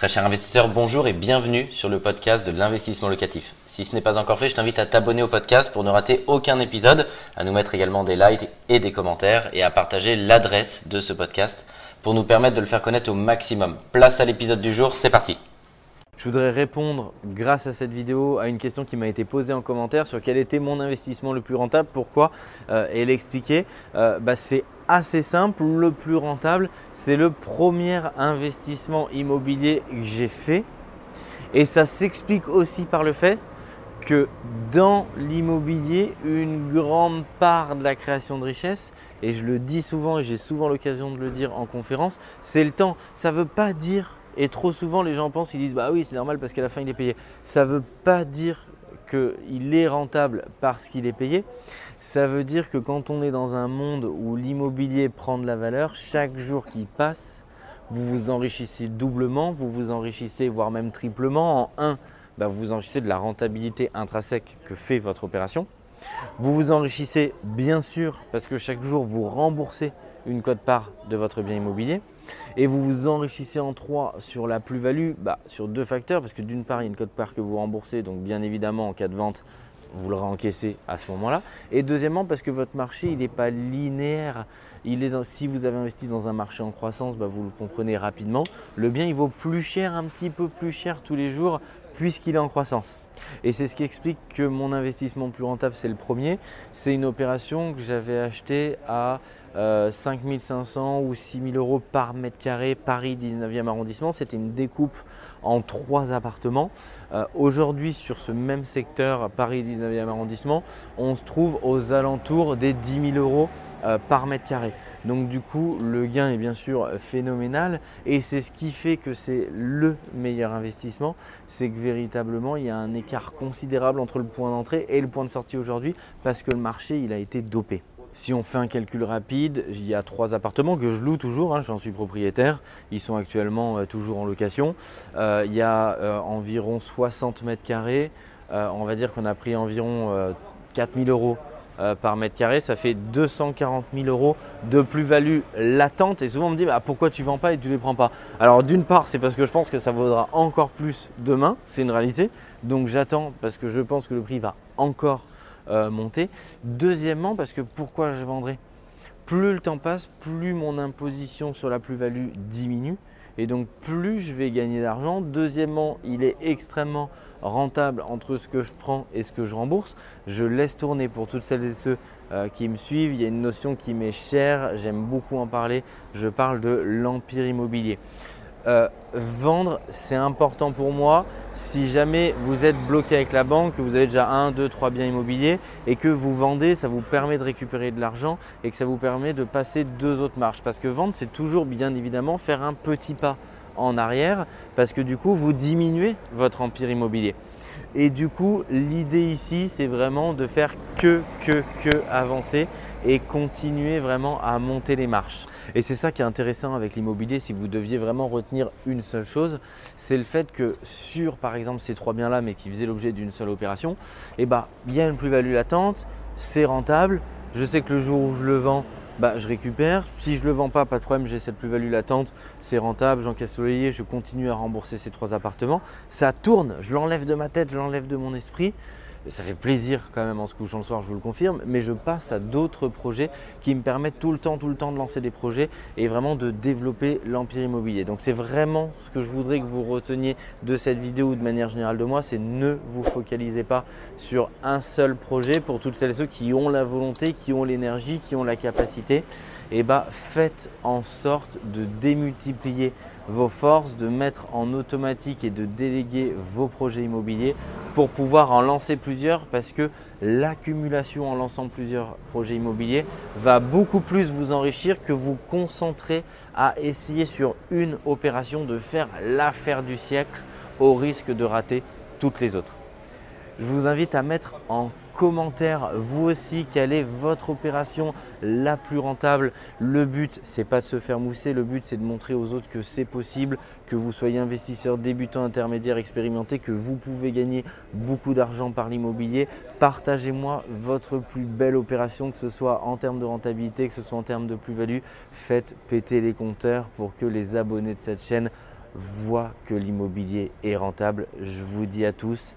Très cher investisseur, bonjour et bienvenue sur le podcast de l'investissement locatif. Si ce n'est pas encore fait, je t'invite à t'abonner au podcast pour ne rater aucun épisode, à nous mettre également des likes et des commentaires et à partager l'adresse de ce podcast pour nous permettre de le faire connaître au maximum. Place à l'épisode du jour, c'est parti. Je voudrais répondre, grâce à cette vidéo, à une question qui m'a été posée en commentaire sur quel était mon investissement le plus rentable, pourquoi, euh, et l'expliquer. Euh, bah, c'est assez simple, le plus rentable, c'est le premier investissement immobilier que j'ai fait. Et ça s'explique aussi par le fait que dans l'immobilier, une grande part de la création de richesse, et je le dis souvent et j'ai souvent l'occasion de le dire en conférence, c'est le temps. Ça ne veut pas dire et trop souvent, les gens pensent, ils disent Bah oui, c'est normal parce qu'à la fin, il est payé. Ça ne veut pas dire qu'il est rentable parce qu'il est payé. Ça veut dire que quand on est dans un monde où l'immobilier prend de la valeur, chaque jour qui passe, vous vous enrichissez doublement, vous vous enrichissez voire même triplement. En un, bah, vous vous enrichissez de la rentabilité intrinsèque que fait votre opération. Vous vous enrichissez bien sûr parce que chaque jour vous remboursez une cote-part de votre bien immobilier. Et vous vous enrichissez en trois sur la plus-value, bah, sur deux facteurs, parce que d'une part, il y a une cote-part que vous remboursez, donc bien évidemment, en cas de vente, vous le rencaissez à ce moment-là. Et deuxièmement, parce que votre marché, il n'est pas linéaire. Si vous avez investi dans un marché en croissance, bah, vous le comprenez rapidement. Le bien, il vaut plus cher, un petit peu plus cher tous les jours, puisqu'il est en croissance. Et c'est ce qui explique que mon investissement plus rentable, c'est le premier. C'est une opération que j'avais achetée à 5500 euh, ou 6000 euros par mètre carré, Paris 19e arrondissement. C'était une découpe en trois appartements. Euh, aujourd'hui, sur ce même secteur, Paris 19e arrondissement, on se trouve aux alentours des 10 000 euros par mètre carré. Donc du coup, le gain est bien sûr phénoménal et c'est ce qui fait que c'est le meilleur investissement, c'est que véritablement il y a un écart considérable entre le point d'entrée et le point de sortie aujourd'hui parce que le marché il a été dopé. Si on fait un calcul rapide, il y a trois appartements que je loue toujours, hein, j'en suis propriétaire, ils sont actuellement euh, toujours en location. Euh, il y a euh, environ 60 mètres carrés, on va dire qu'on a pris environ 4000 euros par mètre carré, ça fait 240 000 euros de plus-value latente. Et souvent on me dit bah, pourquoi tu ne vends pas et tu ne les prends pas? Alors d'une part c'est parce que je pense que ça vaudra encore plus demain, c'est une réalité. Donc j'attends parce que je pense que le prix va encore euh, monter. Deuxièmement, parce que pourquoi je vendrai? Plus le temps passe, plus mon imposition sur la plus-value diminue et donc plus je vais gagner d'argent. Deuxièmement, il est extrêmement rentable entre ce que je prends et ce que je rembourse. Je laisse tourner pour toutes celles et ceux euh, qui me suivent. Il y a une notion qui m'est chère, j'aime beaucoup en parler. Je parle de l'empire immobilier. Euh, vendre, c'est important pour moi. Si jamais vous êtes bloqué avec la banque, que vous avez déjà un, deux, trois biens immobiliers et que vous vendez, ça vous permet de récupérer de l'argent et que ça vous permet de passer deux autres marches. Parce que vendre, c'est toujours bien évidemment faire un petit pas en arrière parce que du coup, vous diminuez votre empire immobilier. Et du coup, l'idée ici, c'est vraiment de faire que, que, que avancer et continuer vraiment à monter les marches. Et c'est ça qui est intéressant avec l'immobilier, si vous deviez vraiment retenir une seule chose, c'est le fait que sur par exemple ces trois biens-là, mais qui faisaient l'objet d'une seule opération, eh ben, il y a une plus-value latente, c'est rentable, je sais que le jour où je le vends, bah, je récupère. Si je ne le vends pas, pas de problème, j'ai cette plus-value latente, c'est rentable, j'encaisse le je continue à rembourser ces trois appartements. Ça tourne, je l'enlève de ma tête, je l'enlève de mon esprit ça fait plaisir quand même en se couchant le soir, je vous le confirme, mais je passe à d'autres projets qui me permettent tout le temps, tout le temps de lancer des projets et vraiment de développer l'empire immobilier. Donc c'est vraiment ce que je voudrais que vous reteniez de cette vidéo ou de manière générale de moi, c'est ne vous focalisez pas sur un seul projet pour toutes celles et ceux qui ont la volonté, qui ont l'énergie, qui ont la capacité. Et eh bah faites en sorte de démultiplier vos forces, de mettre en automatique et de déléguer vos projets immobiliers pour pouvoir en lancer plusieurs parce que l'accumulation en lançant plusieurs projets immobiliers va beaucoup plus vous enrichir que vous concentrer à essayer sur une opération de faire l'affaire du siècle au risque de rater toutes les autres. Je vous invite à mettre en commentaire vous aussi quelle est votre opération la plus rentable. Le but c'est pas de se faire mousser, le but c'est de montrer aux autres que c'est possible, que vous soyez investisseur débutant, intermédiaire, expérimenté, que vous pouvez gagner beaucoup d'argent par l'immobilier. Partagez-moi votre plus belle opération, que ce soit en termes de rentabilité, que ce soit en termes de plus-value. Faites péter les compteurs pour que les abonnés de cette chaîne voient que l'immobilier est rentable. Je vous dis à tous,